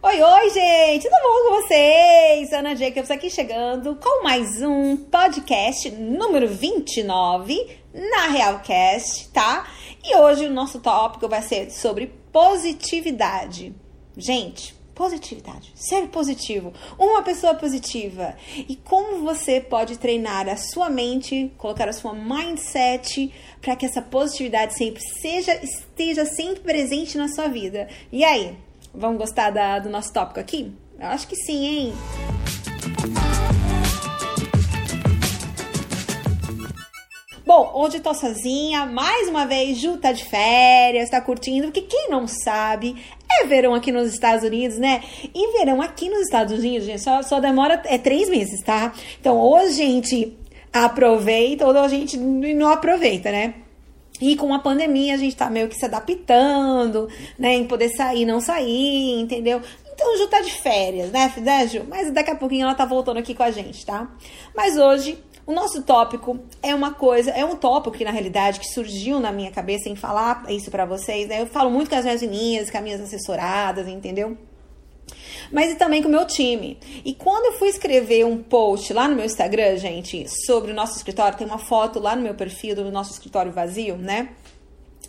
Oi, oi, gente! Tudo bom com vocês? Ana Jacobs aqui chegando com mais um podcast número 29 na Realcast, tá? E hoje o nosso tópico vai ser sobre positividade. Gente, positividade, ser positivo, uma pessoa positiva. E como você pode treinar a sua mente, colocar a sua mindset para que essa positividade sempre seja esteja sempre presente na sua vida. E aí, Vamos gostar da, do nosso tópico aqui? Eu acho que sim, hein? Bom, hoje tô sozinha, mais uma vez, Ju tá de férias, tá curtindo, porque quem não sabe, é verão aqui nos Estados Unidos, né? E verão aqui nos Estados Unidos, gente, só, só demora é três meses, tá? Então, ou a gente aproveita, ou a gente não aproveita, né? E com a pandemia a gente tá meio que se adaptando, né? Em poder sair, não sair, entendeu? Então Ju tá de férias, né, né? Mas daqui a pouquinho ela tá voltando aqui com a gente, tá? Mas hoje o nosso tópico é uma coisa, é um tópico que na realidade que surgiu na minha cabeça em falar isso para vocês, né? Eu falo muito com as minhas meninas, com as minhas assessoradas, entendeu? Mas e também com o meu time. E quando eu fui escrever um post lá no meu Instagram, gente, sobre o nosso escritório, tem uma foto lá no meu perfil do nosso escritório vazio, né?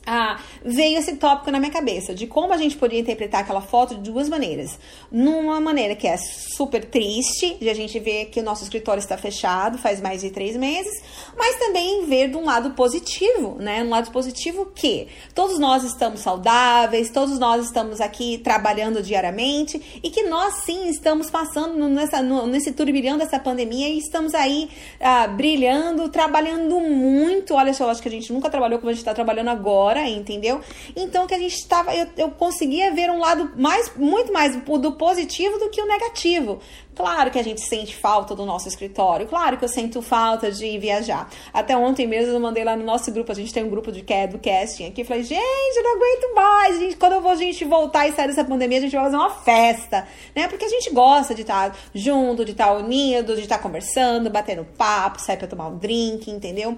Ah, veio esse tópico na minha cabeça de como a gente poderia interpretar aquela foto de duas maneiras. Numa maneira que é super triste, de a gente ver que o nosso escritório está fechado faz mais de três meses, mas também ver de um lado positivo, né? Um lado positivo que todos nós estamos saudáveis, todos nós estamos aqui trabalhando diariamente e que nós sim estamos passando nessa, nesse turbilhão dessa pandemia e estamos aí ah, brilhando, trabalhando muito. Olha só, eu acho que a gente nunca trabalhou como a gente está trabalhando agora entendeu? Então que a gente estava, eu, eu conseguia ver um lado mais, muito mais do positivo do que o negativo. Claro que a gente sente falta do nosso escritório, claro que eu sinto falta de viajar. Até ontem mesmo eu mandei lá no nosso grupo, a gente tem um grupo de do casting aqui, falei, gente, eu não aguento mais, gente, quando eu vou a gente voltar e sair dessa pandemia, a gente vai fazer uma festa, né? Porque a gente gosta de estar junto, de estar unido, de estar conversando, batendo papo, sair para tomar um drink, entendeu?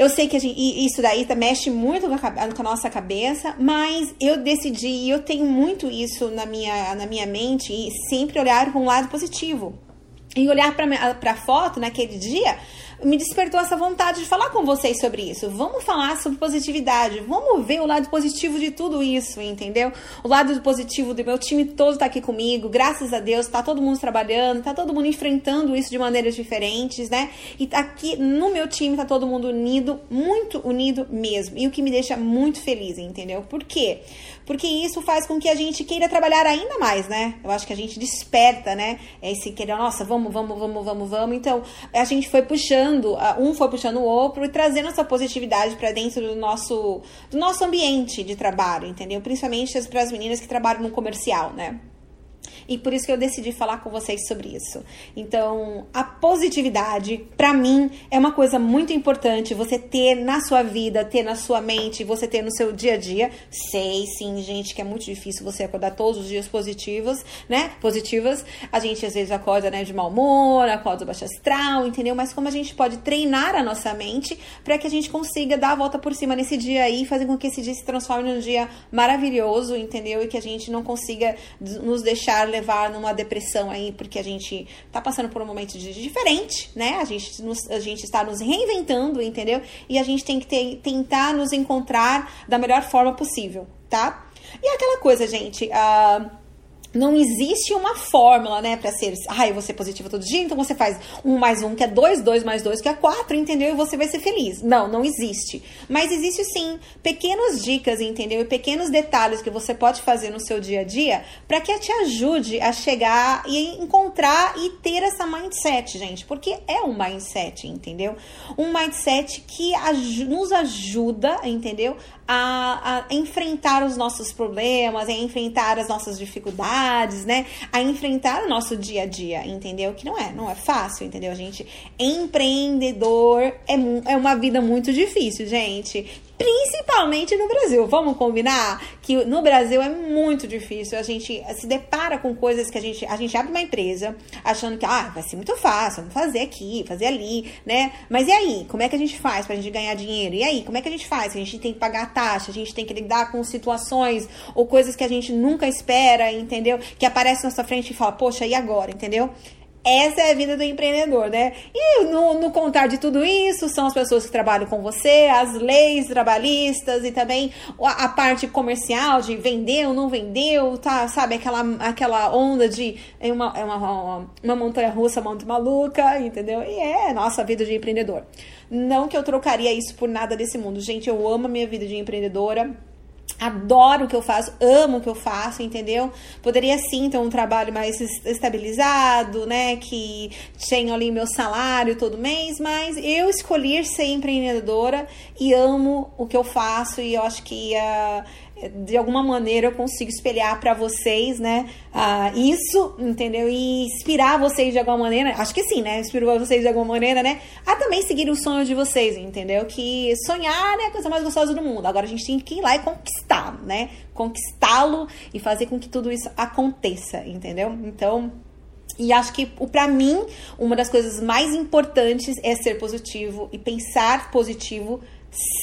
Eu sei que gente, isso daí tá, mexe muito com a, com a, nossa cabeça, mas eu decidi, e eu tenho muito isso na minha, na minha mente, e sempre olhar para um lado positivo. E olhar para a foto naquele dia me despertou essa vontade de falar com vocês sobre isso. Vamos falar sobre positividade, vamos ver o lado positivo de tudo isso, entendeu? O lado positivo do meu time todo tá aqui comigo, graças a Deus, tá todo mundo trabalhando, tá todo mundo enfrentando isso de maneiras diferentes, né? E aqui no meu time tá todo mundo unido, muito unido mesmo. E o que me deixa muito feliz, entendeu? Por quê? Porque isso faz com que a gente queira trabalhar ainda mais, né? Eu acho que a gente desperta, né? Esse querer, nossa, vamos, vamos, vamos, vamos, vamos. Então, a gente foi puxando um foi puxando o outro e trazendo essa positividade para dentro do nosso, do nosso ambiente de trabalho, entendeu? Principalmente para as meninas que trabalham no comercial, né? E por isso que eu decidi falar com vocês sobre isso. Então, a positividade, para mim, é uma coisa muito importante você ter na sua vida, ter na sua mente, você ter no seu dia a dia. Sei, sim, gente, que é muito difícil você acordar todos os dias positivos, né? Positivas. A gente às vezes acorda, né, de mau humor, acorda baixo astral, entendeu? Mas como a gente pode treinar a nossa mente para que a gente consiga dar a volta por cima nesse dia aí, fazer com que esse dia se transforme num dia maravilhoso, entendeu? E que a gente não consiga nos deixar levar numa depressão aí, porque a gente tá passando por um momento diferente, né? A gente, nos, a gente está nos reinventando, entendeu? E a gente tem que ter, tentar nos encontrar da melhor forma possível, tá? E aquela coisa, gente. Uh, não existe uma fórmula, né, para ser, ah, eu vou ser positiva todo dia, então você faz um mais um, que é dois, dois mais dois, que é quatro, entendeu? E você vai ser feliz. Não, não existe. Mas existe sim pequenas dicas, entendeu? E pequenos detalhes que você pode fazer no seu dia a dia para que te ajude a chegar e encontrar e ter essa mindset, gente. Porque é um mindset, entendeu? Um mindset que nos ajuda, entendeu? A, a, enfrentar os nossos problemas, a enfrentar as nossas dificuldades, né? A enfrentar o nosso dia a dia, entendeu? Que não é, não é fácil, entendeu, gente? Empreendedor é, é uma vida muito difícil, gente Principalmente no Brasil. Vamos combinar que no Brasil é muito difícil. A gente se depara com coisas que a gente. A gente abre uma empresa achando que ah, vai ser muito fácil, vamos fazer aqui, fazer ali, né? Mas e aí? Como é que a gente faz pra gente ganhar dinheiro? E aí? Como é que a gente faz? A gente tem que pagar taxa, a gente tem que lidar com situações ou coisas que a gente nunca espera, entendeu? Que aparece na sua frente e fala, poxa, e agora? Entendeu? Essa é a vida do empreendedor, né? E no, no, contar de tudo isso são as pessoas que trabalham com você, as leis trabalhistas e também a, a parte comercial de vendeu, não vendeu, tá? Sabe? Aquela, aquela onda de é uma, é uma, uma, uma montanha russa muito maluca, entendeu? E é nossa vida de empreendedor. Não que eu trocaria isso por nada desse mundo. Gente, eu amo a minha vida de empreendedora adoro o que eu faço, amo o que eu faço, entendeu? Poderia sim ter um trabalho mais estabilizado, né? Que tenha ali meu salário todo mês, mas eu escolhi ser empreendedora e amo o que eu faço e eu acho que uh, de alguma maneira eu consigo espelhar para vocês, né? Uh, isso, entendeu? E inspirar vocês de alguma maneira, acho que sim, né? Inspirou vocês de alguma maneira, né? A também seguir o sonho de vocês, entendeu? Que sonhar né, é a coisa mais gostosa do mundo. Agora a gente tem que ir lá e conquistar, né? Conquistá-lo e fazer com que tudo isso aconteça, entendeu? Então, e acho que, para mim, uma das coisas mais importantes é ser positivo e pensar positivo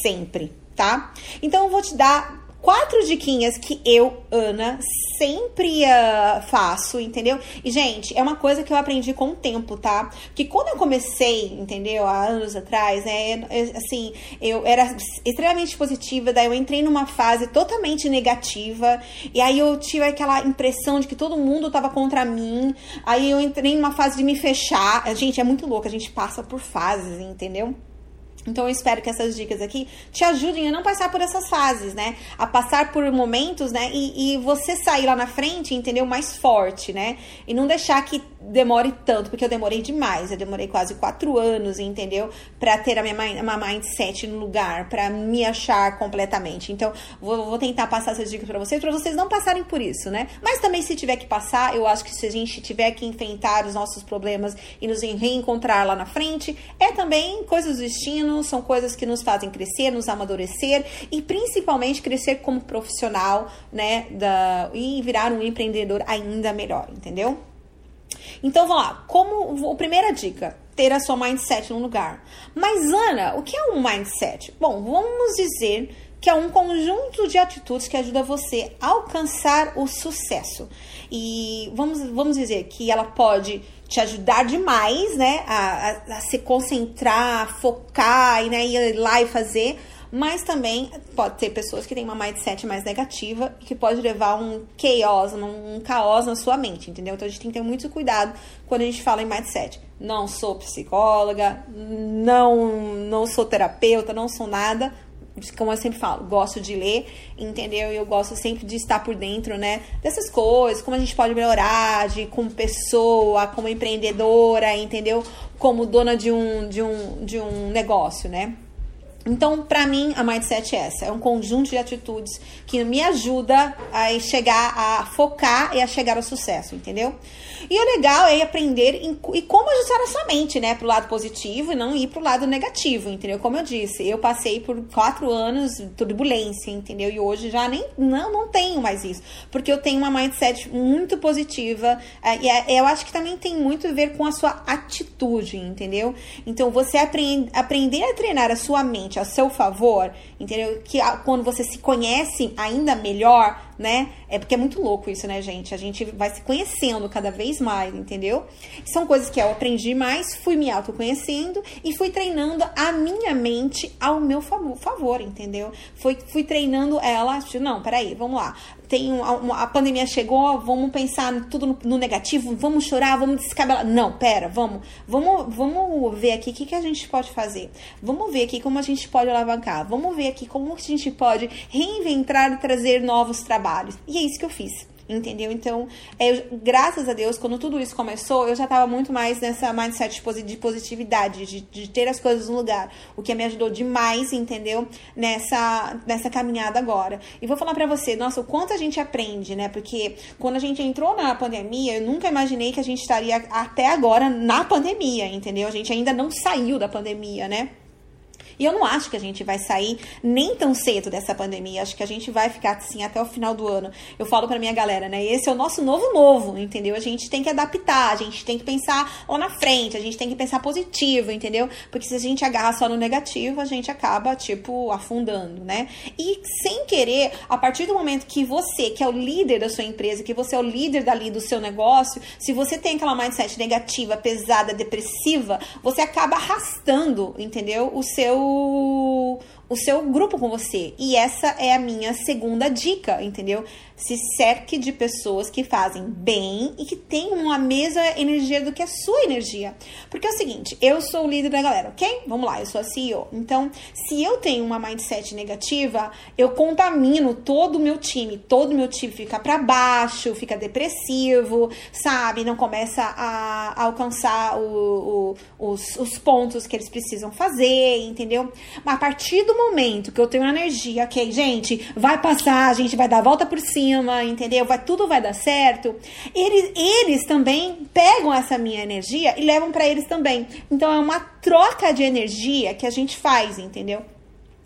sempre, tá? Então, eu vou te dar quatro diquinhas que eu, Ana, sempre uh, faço, entendeu? E, gente, é uma coisa que eu aprendi com o tempo, tá? Que quando eu comecei, entendeu? Há anos atrás, né? Assim, eu era extremamente positiva, daí eu entrei numa fase totalmente negativa, e aí eu tive aquela impressão de que todo mundo tava contra mim, aí eu entrei numa fase de me fechar. Gente, é muito louco, a gente passa por fases, entendeu? Então eu espero que essas dicas aqui te ajudem a não passar por essas fases, né? A passar por momentos, né? E, e você sair lá na frente, entendeu? Mais forte, né? E não deixar que demore tanto, porque eu demorei demais. Eu demorei quase quatro anos, entendeu? Pra ter a minha, minha mindset no lugar, pra me achar completamente. Então, vou, vou tentar passar essas dicas pra vocês, pra vocês não passarem por isso, né? Mas também, se tiver que passar, eu acho que se a gente tiver que enfrentar os nossos problemas e nos reencontrar lá na frente, é também coisas do destino são coisas que nos fazem crescer, nos amadurecer e principalmente crescer como profissional, né? Da, e virar um empreendedor ainda melhor, entendeu? Então vamos lá, como a primeira dica, ter a sua mindset no lugar. Mas Ana, o que é um mindset? Bom, vamos dizer que é um conjunto de atitudes que ajuda você a alcançar o sucesso. E vamos, vamos dizer que ela pode te ajudar demais, né, a, a, a se concentrar, focar e né, ir lá e fazer, mas também pode ter pessoas que têm uma mindset mais negativa e que pode levar um chaos, um caos na sua mente, entendeu? Então a gente tem que ter muito cuidado quando a gente fala em mindset. Não sou psicóloga, não, não sou terapeuta, não sou nada, como eu sempre falo, gosto de ler, entendeu? E eu gosto sempre de estar por dentro, né? Dessas coisas, como a gente pode melhorar, de como pessoa, como empreendedora, entendeu? Como dona de um, de um, de um negócio, né? Então, para mim, a mindset é essa. É um conjunto de atitudes que me ajuda a chegar, a focar e a chegar ao sucesso, entendeu? E o legal é aprender em, e como ajustar a sua mente, né, pro lado positivo e não ir pro lado negativo, entendeu? Como eu disse, eu passei por quatro anos turbulência, entendeu? E hoje já nem, não, não tenho mais isso, porque eu tenho uma mindset muito positiva é, e é, eu acho que também tem muito a ver com a sua atitude, entendeu? Então, você aprend, aprender a treinar a sua mente a seu favor, entendeu? Que quando você se conhece ainda melhor, né? É porque é muito louco isso, né, gente? A gente vai se conhecendo cada vez mais, entendeu? São coisas que eu aprendi mais, fui me autoconhecendo e fui treinando a minha mente ao meu favor, entendeu? Fui, fui treinando ela, tipo, não, peraí, vamos lá tem uma, a pandemia chegou, vamos pensar tudo no, no, negativo, vamos chorar, vamos descabelar. Não, pera, vamos, vamos, vamos ver aqui o que, que a gente pode fazer. Vamos ver aqui como a gente pode alavancar. Vamos ver aqui como a gente pode reinventar e trazer novos trabalhos. E é isso que eu fiz entendeu? Então, é, graças a Deus, quando tudo isso começou, eu já estava muito mais nessa mindset de positividade, de, de, ter as coisas no lugar, o que me ajudou demais, entendeu? Nessa, nessa caminhada agora. E vou falar para você, nossa, o quanto a gente aprende, né? Porque quando a gente entrou na pandemia, eu nunca imaginei que a gente estaria até agora na pandemia, entendeu? A gente ainda não saiu da pandemia, né? E eu não acho que a gente vai sair nem tão cedo dessa pandemia. Acho que a gente vai ficar assim até o final do ano. Eu falo pra minha galera, né? Esse é o nosso novo novo, entendeu? A gente tem que adaptar, a gente tem que pensar lá na frente, a gente tem que pensar positivo, entendeu? Porque se a gente agarra só no negativo, a gente acaba, tipo, afundando, né? E sem querer, a partir do momento que você, que é o líder da sua empresa, que você é o líder dali do seu negócio, se você tem aquela mindset negativa, pesada, depressiva, você acaba arrastando, entendeu? O seu 呜 o seu grupo com você. E essa é a minha segunda dica, entendeu? Se cerque de pessoas que fazem bem e que têm uma mesma energia do que a sua energia. Porque é o seguinte, eu sou o líder da galera, ok? Vamos lá, eu sou a CEO. Então, se eu tenho uma mindset negativa, eu contamino todo o meu time. Todo o meu time fica para baixo, fica depressivo, sabe? Não começa a alcançar o, o, os, os pontos que eles precisam fazer, entendeu? Mas a partir do momento que eu tenho energia, ok, gente, vai passar, a gente vai dar a volta por cima, entendeu? Vai, tudo vai dar certo. Eles, eles também pegam essa minha energia e levam para eles também. Então é uma troca de energia que a gente faz, entendeu?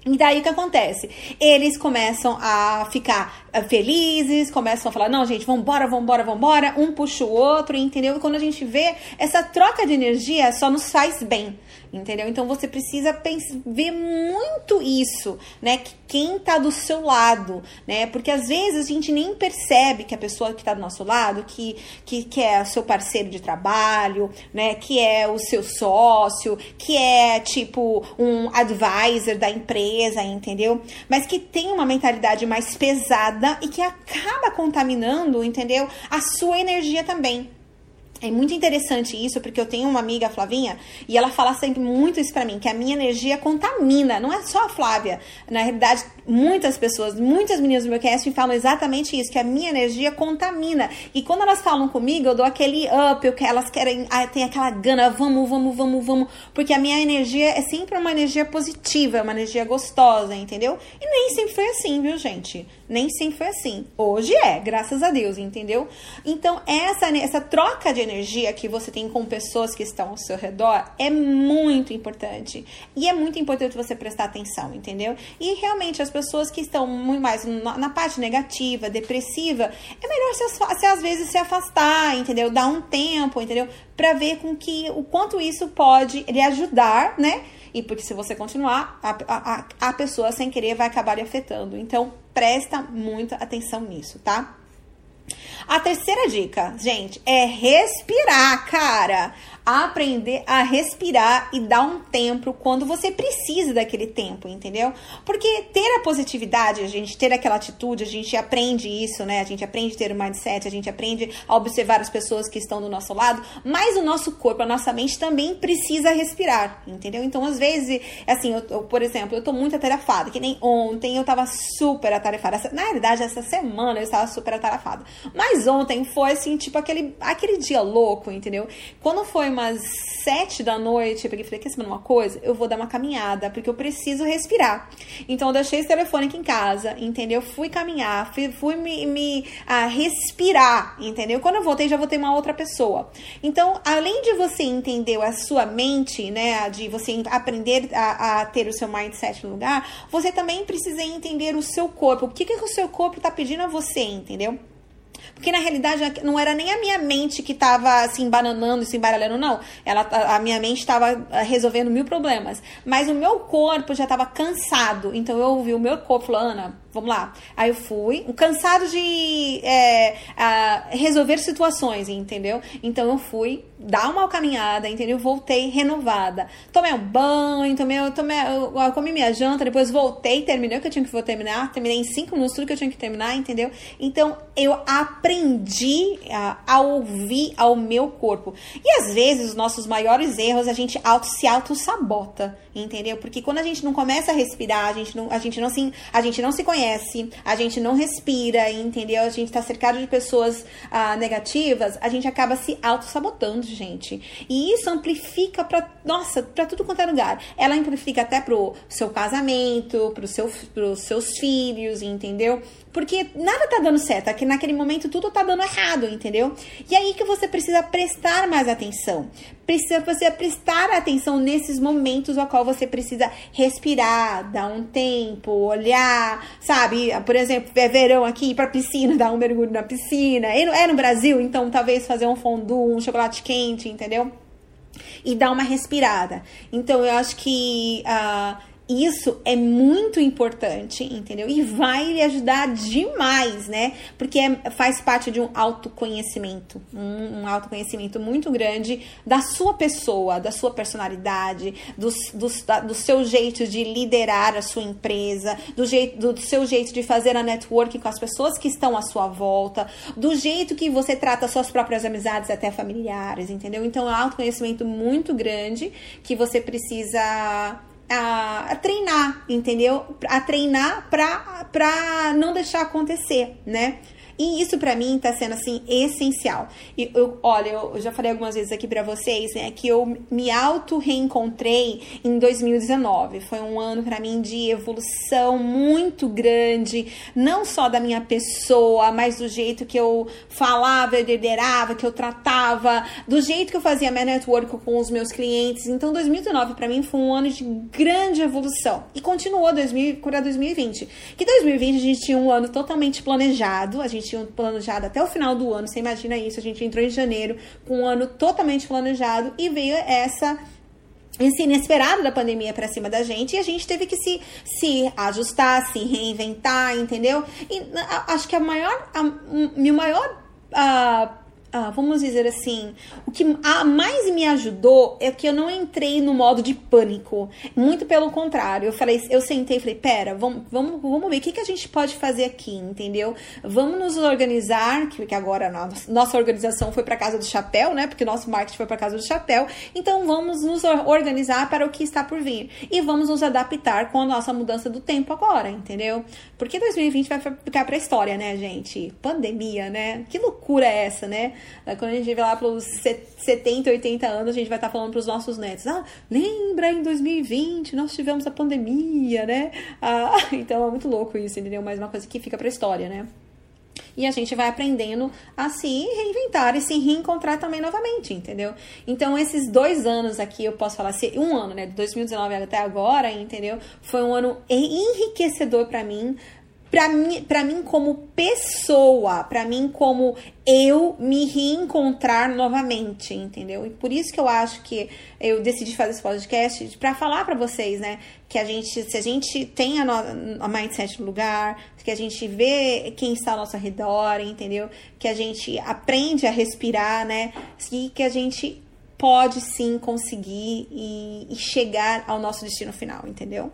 E daí o que acontece? Eles começam a ficar eh, felizes, começam a falar: não, gente, vambora, vambora, vambora, um puxa o outro, entendeu? E quando a gente vê, essa troca de energia só nos faz bem entendeu? Então você precisa pensar, ver muito isso, né? Que quem tá do seu lado, né? Porque às vezes a gente nem percebe que a pessoa que tá do nosso lado, que, que, que é o seu parceiro de trabalho, né? Que é o seu sócio, que é tipo um advisor da empresa, entendeu? Mas que tem uma mentalidade mais pesada e que acaba contaminando, entendeu? A sua energia também. É muito interessante isso, porque eu tenho uma amiga, Flavinha, e ela fala sempre muito isso pra mim, que a minha energia contamina. Não é só a Flávia. Na realidade, muitas pessoas, muitas meninas do meu cast falam exatamente isso, que a minha energia contamina. E quando elas falam comigo, eu dou aquele up, eu, elas querem, tem aquela gana, vamos, vamos, vamos, vamos. Porque a minha energia é sempre uma energia positiva, é uma energia gostosa, entendeu? E nem sempre foi assim, viu, gente? Nem sempre foi assim. Hoje é, graças a Deus, entendeu? Então, essa, essa troca de energia que você tem com pessoas que estão ao seu redor é muito importante. E é muito importante você prestar atenção, entendeu? E realmente as pessoas que estão muito mais na, parte negativa, depressiva, é melhor se, se às vezes se afastar, entendeu? Dar um tempo, entendeu? Para ver com que o quanto isso pode lhe ajudar, né? E porque se você continuar, a, a, a pessoa sem querer vai acabar lhe afetando. Então, presta muita atenção nisso, tá? A terceira dica, gente, é respirar, cara aprender a respirar e dar um tempo quando você precisa daquele tempo, entendeu? Porque ter a positividade, a gente ter aquela atitude, a gente aprende isso, né? A gente aprende a ter o mindset, a gente aprende a observar as pessoas que estão do nosso lado, mas o nosso corpo, a nossa mente também precisa respirar, entendeu? Então, às vezes, assim, eu, eu por exemplo, eu tô muito atarefada, que nem ontem eu tava super atarefada. Na realidade, essa semana eu estava super atarefada. Mas ontem foi assim, tipo aquele, aquele dia louco, entendeu? Quando foi umas sete da noite, eu peguei e falei, quer saber uma coisa? Eu vou dar uma caminhada, porque eu preciso respirar. Então, eu deixei esse telefone aqui em casa, entendeu? Fui caminhar, fui, fui me, me a respirar, entendeu? Quando eu voltei, já voltei uma outra pessoa. Então, além de você entender a sua mente, né, de você aprender a, a ter o seu mindset no lugar, você também precisa entender o seu corpo. O que, que o seu corpo tá pedindo a você, entendeu? Porque na realidade não era nem a minha mente que estava se embananando e se embaralhando, não. Ela, a minha mente estava ah, resolvendo mil problemas. Mas o meu corpo já estava cansado. Então eu ouvi o meu corpo falando, Ana, vamos lá. Aí eu fui, cansado de é, resolver situações, entendeu? Então eu fui dar uma caminhada, entendeu? Voltei renovada. Tomei um banho, tomei, tomei, eu, eu comi minha janta, depois voltei, terminei o que eu tinha que terminar, terminei em cinco minutos tudo que eu tinha que terminar, entendeu? Então eu aprendi a, a ouvir ao meu corpo. E às vezes os nossos maiores erros a gente auto, se auto-sabota, entendeu? Porque quando a gente não começa a respirar, a gente não, a gente não, se, a gente não se conhece, a gente não respira, entendeu? A gente tá cercado de pessoas ah, negativas, a gente acaba se auto-sabotando, gente. E isso amplifica para nossa, para tudo quanto é lugar. Ela amplifica até pro seu casamento, pro seu, pros seus filhos, entendeu? Porque nada tá dando certo, aqui naquele momento tudo tá dando errado, entendeu? E aí que você precisa prestar mais atenção. Precisa você prestar atenção nesses momentos ao qual você precisa respirar, dar um tempo, olhar, sabe? Por exemplo, é verão aqui, ir pra piscina, dar um mergulho na piscina. É no Brasil, então talvez fazer um fondue, um chocolate quente, entendeu? E dar uma respirada. Então eu acho que. Uh, isso é muito importante, entendeu? E vai lhe ajudar demais, né? Porque é, faz parte de um autoconhecimento, um, um, autoconhecimento muito grande da sua pessoa, da sua personalidade, do, do, da, do seu jeito de liderar a sua empresa, do, jeito, do, seu jeito de fazer a network com as pessoas que estão à sua volta, do jeito que você trata suas próprias amizades, até familiares, entendeu? Então é um autoconhecimento muito grande que você precisa a, treinar, entendeu? A treinar pra não deixar acontecer, né? E isso para mim tá sendo assim essencial. E eu, olha, eu já falei algumas vezes aqui para vocês, né, que eu me auto reencontrei em 2019. Foi um ano para mim de evolução muito grande, não só da minha pessoa, mas do jeito que eu falava, eu liderava, que eu tratava, do jeito que eu fazia minha network com os meus clientes. Então 2019 para mim foi um ano de grande evolução e continuou 2000 para 2020. Que 2020 a gente tinha um ano totalmente planejado, a gente tinham planejado até o final do ano. Você imagina isso? A gente entrou em janeiro com um ano totalmente planejado e veio essa esse inesperado da pandemia para cima da gente e a gente teve que se, se ajustar, se reinventar, entendeu? E acho que a maior, a, o maior a, ah, vamos dizer assim, o que mais me ajudou é que eu não entrei no modo de pânico. Muito pelo contrário, eu falei, eu sentei e falei, pera, vamos, vamos, vamos ver o que, que a gente pode fazer aqui, entendeu? Vamos nos organizar, que, agora nossa, nossa organização foi para casa do chapéu, né? Porque nosso marketing foi para casa do chapéu. Então vamos nos organizar para o que está por vir e vamos nos adaptar com a nossa mudança do tempo agora, entendeu? Porque 2020 vai ficar para a história, né, gente? Pandemia, né? Que loucura é essa, né? Quando a gente vê lá pelos 70, 80 anos, a gente vai estar tá falando para os nossos netos: ah, lembra em 2020 nós tivemos a pandemia, né? Ah, então é muito louco isso, entendeu? Mais uma coisa que fica para história, né? E a gente vai aprendendo a se reinventar e se reencontrar também novamente, entendeu? Então, esses dois anos aqui, eu posso falar, um ano, né? De 2019 até agora, entendeu? Foi um ano enriquecedor para mim, para mim, para mim como pessoa, para mim como eu me reencontrar novamente, entendeu? E por isso que eu acho que eu decidi fazer esse podcast para falar para vocês, né, que a gente, se a gente tem a, no, a mindset no lugar, que a gente vê quem está ao nosso redor, entendeu? Que a gente aprende a respirar, né? E que a gente pode sim conseguir e, e chegar ao nosso destino final, entendeu?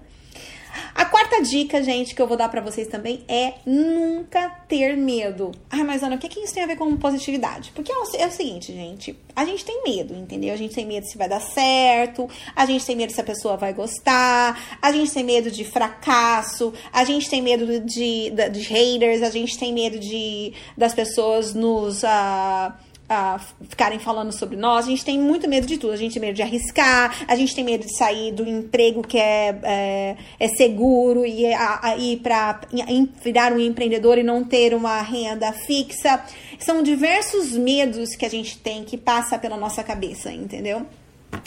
A quarta dica, gente, que eu vou dar para vocês também é nunca ter medo. Ai, mas Ana, o que, que isso tem a ver com positividade? Porque é o, é o seguinte, gente, a gente tem medo, entendeu? A gente tem medo se vai dar certo, a gente tem medo se a pessoa vai gostar, a gente tem medo de fracasso, a gente tem medo de, de, de haters, a gente tem medo de das pessoas nos. Uh, uh, ficarem falando sobre nós, a gente tem muito medo de tudo. A gente tem medo de arriscar, a gente tem medo de sair do emprego que é, é, é seguro e ir para virar um empreendedor e não ter uma renda fixa. São diversos medos que a gente tem que passa pela nossa cabeça, entendeu?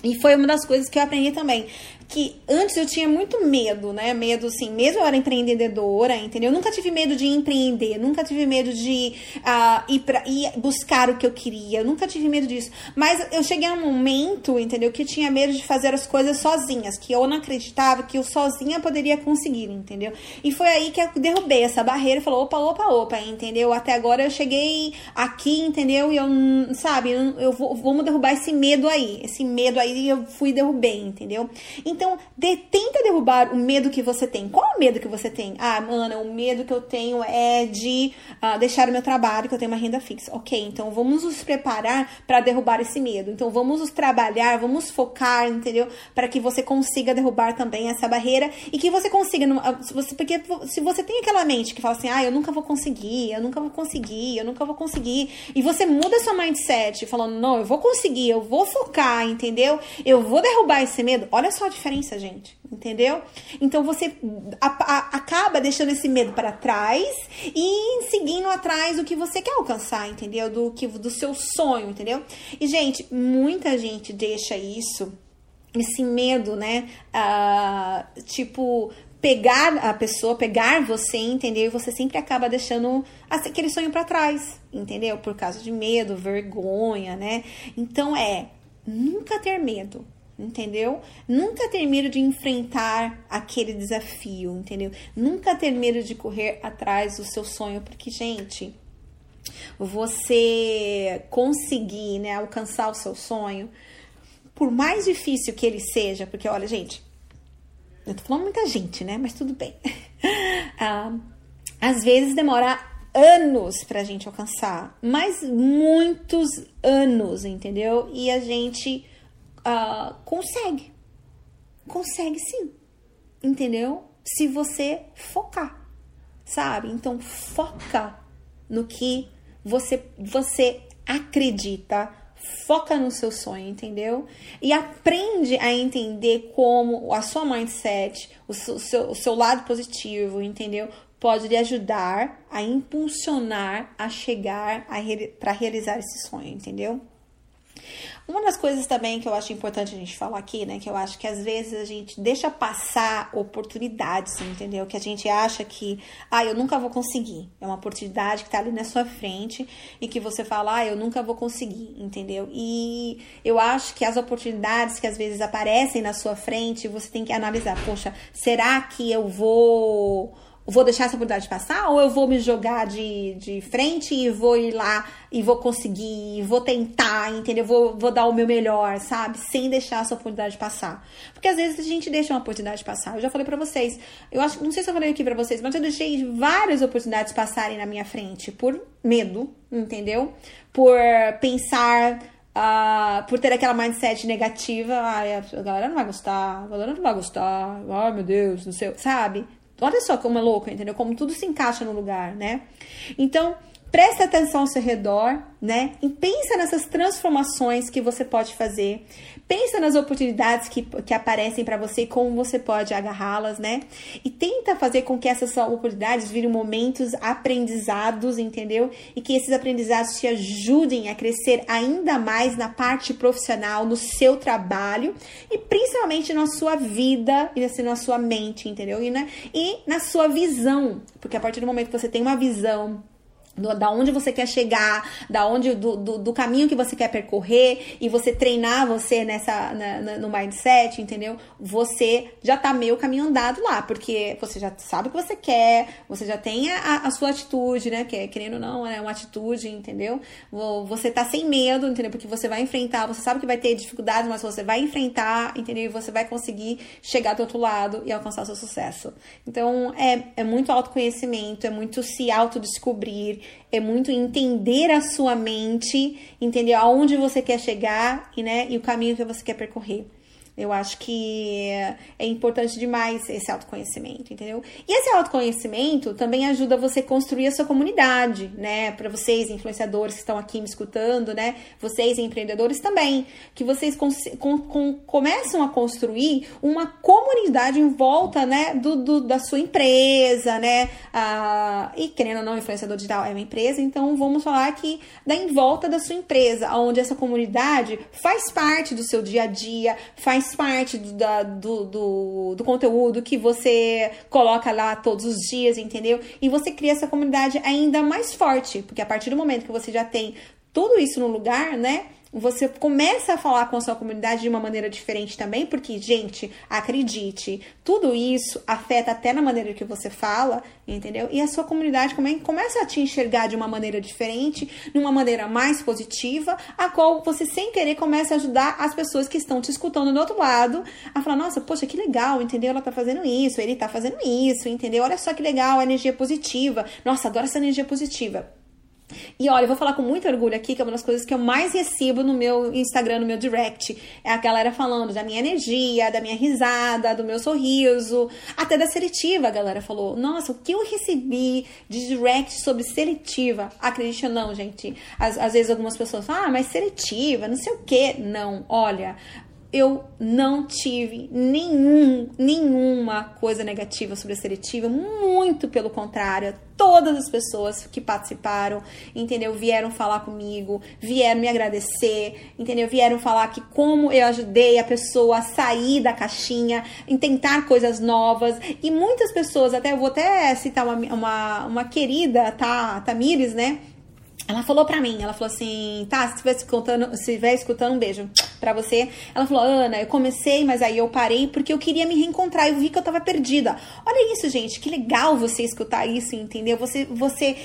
E foi uma das coisas que eu aprendi também que antes eu tinha muito medo, né? Medo, assim, mesmo eu era empreendedora, entendeu? Eu nunca tive medo de empreender, nunca tive medo de uh, ir, pra, ir buscar o que eu queria, eu nunca tive medo disso. Mas eu cheguei a um momento, entendeu? Que tinha medo de fazer as coisas sozinhas, que eu não acreditava que eu sozinha poderia conseguir, entendeu? E foi aí que eu derrubei essa barreira e falou: opa, opa, opa, entendeu? Até agora eu cheguei aqui, entendeu? E eu, sabe, eu vou, vamos derrubar esse medo aí, esse medo aí eu fui derrubei, entendeu? Então, então, de, tenta derrubar o medo que você tem. Qual é o medo que você tem? Ah, Ana, o medo que eu tenho é de uh, deixar o meu trabalho, que eu tenho uma renda fixa. Ok, então vamos nos preparar para derrubar esse medo. Então, vamos nos trabalhar, vamos focar, entendeu? Para que você consiga derrubar também essa barreira e que você consiga. Ah, porque se você tem aquela mente que fala assim, ah, eu nunca vou conseguir, eu nunca vou conseguir, eu nunca vou conseguir, e você muda sua mindset falando, não, eu vou conseguir, eu vou focar, entendeu? Eu vou derrubar esse medo. Olha só a diferença, gente, entendeu? Então você a, a, acaba deixando esse medo para trás e seguindo atrás do que você quer alcançar, entendeu? Do que do seu sonho, entendeu? E gente, muita gente deixa isso esse medo, né? Uh, tipo, pegar a pessoa, pegar você, entendeu? E você sempre acaba deixando aquele sonho para trás, entendeu? Por causa de medo, vergonha, né? Então é nunca ter medo, entendeu? Nunca ter medo de enfrentar aquele desafio, entendeu? Nunca ter medo de correr atrás do seu sonho, porque gente, você conseguir, né, alcançar o seu sonho, por mais difícil que ele seja, porque olha, gente, eu tô falando muita gente, né? Mas tudo bem. ah, às vezes demora anos pra gente alcançar, mas muitos anos, entendeu? E a gente uh, consegue. Consegue sim, entendeu? Se você focar, sabe? Então foca no que você, você acredita, foca no seu sonho, entendeu? E aprende a entender como a sua mindset, o seu, o seu lado positivo, entendeu? Pode lhe ajudar a impulsionar a chegar para realizar esse sonho, entendeu? Uma das coisas também que eu acho importante a gente falar aqui, né? Que eu acho que às vezes a gente deixa passar oportunidades, entendeu? Que a gente acha que, ah, eu nunca vou conseguir. É uma oportunidade que tá ali na sua frente e que você fala, ah, eu nunca vou conseguir, entendeu? E eu acho que as oportunidades que às vezes aparecem na sua frente, você tem que analisar, poxa, será que eu vou vou deixar essa oportunidade passar ou eu vou me jogar de, de frente e vou ir lá e vou conseguir, vou tentar, entendeu? Vou, vou dar o meu melhor, sabe? Sem deixar essa oportunidade passar. Porque às vezes a gente deixa uma oportunidade passar. Eu já falei para vocês, eu acho, não sei se eu falei aqui para vocês, mas eu deixei várias oportunidades passarem na minha frente por medo, entendeu? Por pensar Uh, por ter aquela mindset negativa, ai, a galera não vai gostar, a galera não vai gostar, ai meu Deus, não sei, sabe? Olha só como é louco, entendeu? Como tudo se encaixa no lugar, né? Então, presta atenção ao seu redor, né? E pensa nessas transformações que você pode fazer. Pensa nas oportunidades que, que aparecem para você e como você pode agarrá-las, né? E tenta fazer com que essas oportunidades virem momentos aprendizados, entendeu? E que esses aprendizados te ajudem a crescer ainda mais na parte profissional, no seu trabalho e principalmente na sua vida e assim, na sua mente, entendeu? E e na sua visão, porque a partir do momento que você tem uma visão do, da onde você quer chegar, da onde do, do, do, caminho que você quer percorrer e você treinar você nessa na, na, no mindset, entendeu? Você já tá meio caminho andado lá, porque você já sabe o que você quer, você já tem a, a sua atitude, né? Que querendo ou não, é uma atitude, entendeu? Você tá sem medo, entendeu? Porque você vai enfrentar, você sabe que vai ter dificuldades, mas você vai enfrentar, entendeu? E você vai conseguir chegar do outro lado e alcançar o seu sucesso. Então, é, é muito autoconhecimento, é muito se autodescobrir, é muito entender a sua mente, entender aonde você quer chegar e, né, e o caminho que você quer percorrer. Eu acho que é importante demais esse autoconhecimento, entendeu? E esse autoconhecimento também ajuda você a construir a sua comunidade, né? Para vocês, influenciadores que estão aqui me escutando, né? Vocês, empreendedores também, que vocês com, com, começam a construir uma comunidade em volta, né? Do, do da sua empresa, né? Ah, e querendo ou não, influenciador digital é uma empresa, então vamos falar que da em volta da sua empresa, onde essa comunidade faz parte do seu dia a dia, faz parte do, da, do, do, do, conteúdo que você coloca lá todos os dias, entendeu? E você cria essa comunidade ainda mais forte, porque a partir do momento que você já tem tudo isso no lugar, né? Você começa a falar com a sua comunidade de uma maneira diferente também, porque, gente, acredite, tudo isso afeta até na maneira que você fala, entendeu? E a sua comunidade começa a te enxergar de uma maneira diferente, de uma maneira mais positiva, a qual você, sem querer, começa a ajudar as pessoas que estão te escutando do outro lado a falar: nossa, poxa, que legal, entendeu? Ela tá fazendo isso, ele tá fazendo isso, entendeu? Olha só que legal, a energia positiva. Nossa, adoro essa energia positiva. E olha, eu vou falar com muito orgulho aqui, que é uma das coisas que eu mais recebo no meu Instagram, no meu direct. É a galera falando da minha energia, da minha risada, do meu sorriso, até da seletiva. A galera falou: Nossa, o que eu recebi de direct sobre seletiva? Acredite ou não, gente. Às, às vezes algumas pessoas falam: Ah, mas seletiva, não sei o quê. Não, olha eu não tive nenhum, nenhuma coisa negativa sobre a seletiva, muito pelo contrário. Todas as pessoas que participaram, entendeu? Vieram falar comigo, vieram me agradecer, entendeu? Vieram falar que como eu ajudei a pessoa a sair da caixinha, em tentar coisas novas. E muitas pessoas, até eu vou até citar uma, uma, uma querida, tá, Tamires, né? Ela falou pra mim, ela falou assim, tá, se estiver escutando, se estiver escutando, um beijo pra você. Ela falou, Ana, eu comecei, mas aí eu parei porque eu queria me reencontrar. Eu vi que eu tava perdida. Olha isso, gente, que legal você escutar isso, entendeu? Você, você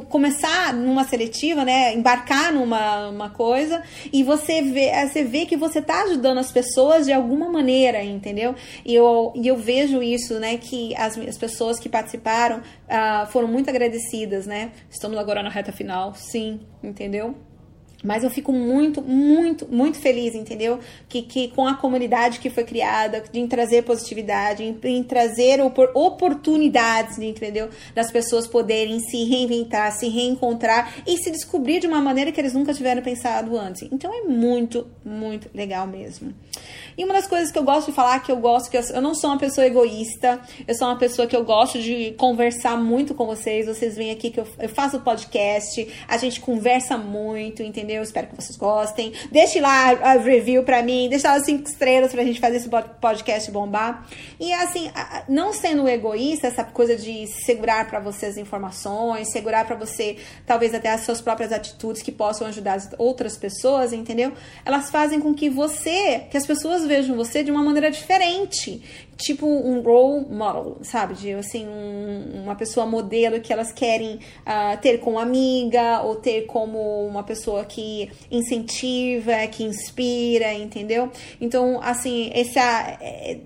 começar numa seletiva, né, embarcar numa uma coisa e você vê, você vê que você tá ajudando as pessoas de alguma maneira, entendeu? E eu, e eu vejo isso, né, que as, as pessoas que participaram uh, foram muito agradecidas, né? Estamos agora na reta final, sim, entendeu? Mas eu fico muito, muito, muito feliz, entendeu? Que, que com a comunidade que foi criada, em trazer positividade, em, em trazer opor, oportunidades, entendeu? Das pessoas poderem se reinventar, se reencontrar e se descobrir de uma maneira que eles nunca tiveram pensado antes. Então é muito, muito legal mesmo. E uma das coisas que eu gosto de falar, que eu gosto, que eu, eu não sou uma pessoa egoísta, eu sou uma pessoa que eu gosto de conversar muito com vocês. Vocês vêm aqui que eu, eu faço podcast, a gente conversa muito, entendeu? Espero que vocês gostem. Deixe lá a review pra mim, deixa lá cinco estrelas pra gente fazer esse podcast bombar. E assim, não sendo egoísta, essa coisa de segurar para você as informações, segurar para você talvez até as suas próprias atitudes que possam ajudar outras pessoas, entendeu? Elas fazem com que você, que as pessoas vejam você de uma maneira diferente. Tipo um role model, sabe? De assim, um, uma pessoa modelo que elas querem uh, ter como amiga ou ter como uma pessoa que incentiva, que inspira, entendeu? Então, assim, essa, é,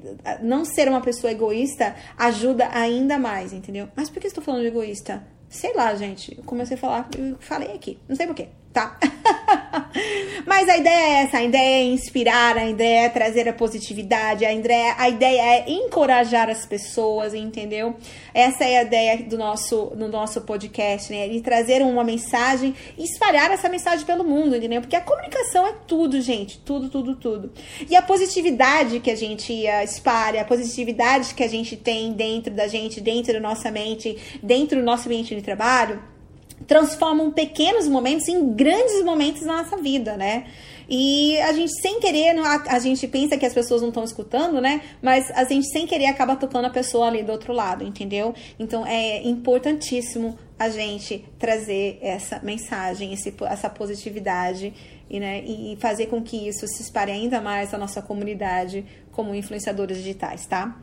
não ser uma pessoa egoísta ajuda ainda mais, entendeu? Mas por que estou falando de egoísta? Sei lá, gente. Comecei a falar, eu falei aqui, não sei porquê tá? Mas a ideia é essa, a ideia é inspirar, a ideia é trazer a positividade, a ideia, a ideia é encorajar as pessoas, entendeu? Essa é a ideia do nosso, do nosso podcast, né? De trazer uma mensagem e espalhar essa mensagem pelo mundo, entendeu? Porque a comunicação é tudo, gente, tudo, tudo, tudo. E a positividade que a gente espalha, a positividade que a gente tem dentro da gente, dentro da nossa mente, dentro do nosso ambiente de trabalho, transformam pequenos momentos em grandes momentos na nossa vida, né? E a gente sem querer, a, gente pensa que as pessoas não estão escutando, né? Mas a gente sem querer acaba tocando a pessoa ali do outro lado, entendeu? Então é importantíssimo a gente trazer essa mensagem, esse, essa positividade e, né, e fazer com que isso se espalhe ainda mais na nossa comunidade como influenciadores digitais, tá?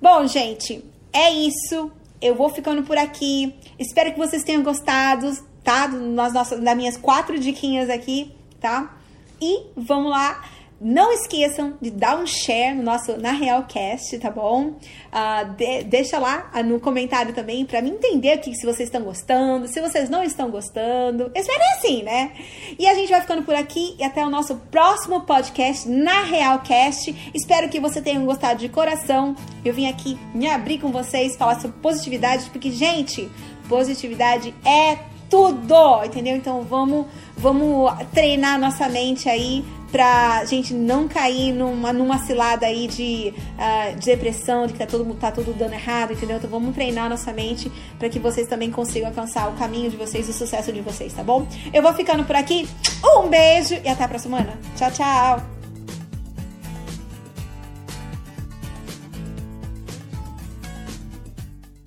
Bom, gente, é isso eu vou ficando por aqui. Espero que vocês tenham gostado, tá? Das, nossas, das minhas quatro diquinhas aqui, tá? E vamos lá. Não esqueçam de dar um share no nosso na Realcast, tá bom? Uh, de, deixa lá uh, no comentário também para mim entender aqui se vocês estão gostando, se vocês não estão gostando. Espero assim, né? E a gente vai ficando por aqui e até o nosso próximo podcast na Realcast. Espero que você tenha gostado de coração. Eu vim aqui me abrir com vocês, falar sobre positividade, porque, gente, positividade é tudo, entendeu? Então vamos, vamos treinar nossa mente aí pra gente não cair numa, numa cilada aí de, uh, de depressão, de que tá tudo, tá tudo dando errado, entendeu? Então vamos treinar nossa mente para que vocês também consigam alcançar o caminho de vocês, o sucesso de vocês, tá bom? Eu vou ficando por aqui. Um beijo e até a próxima semana. Tchau, tchau!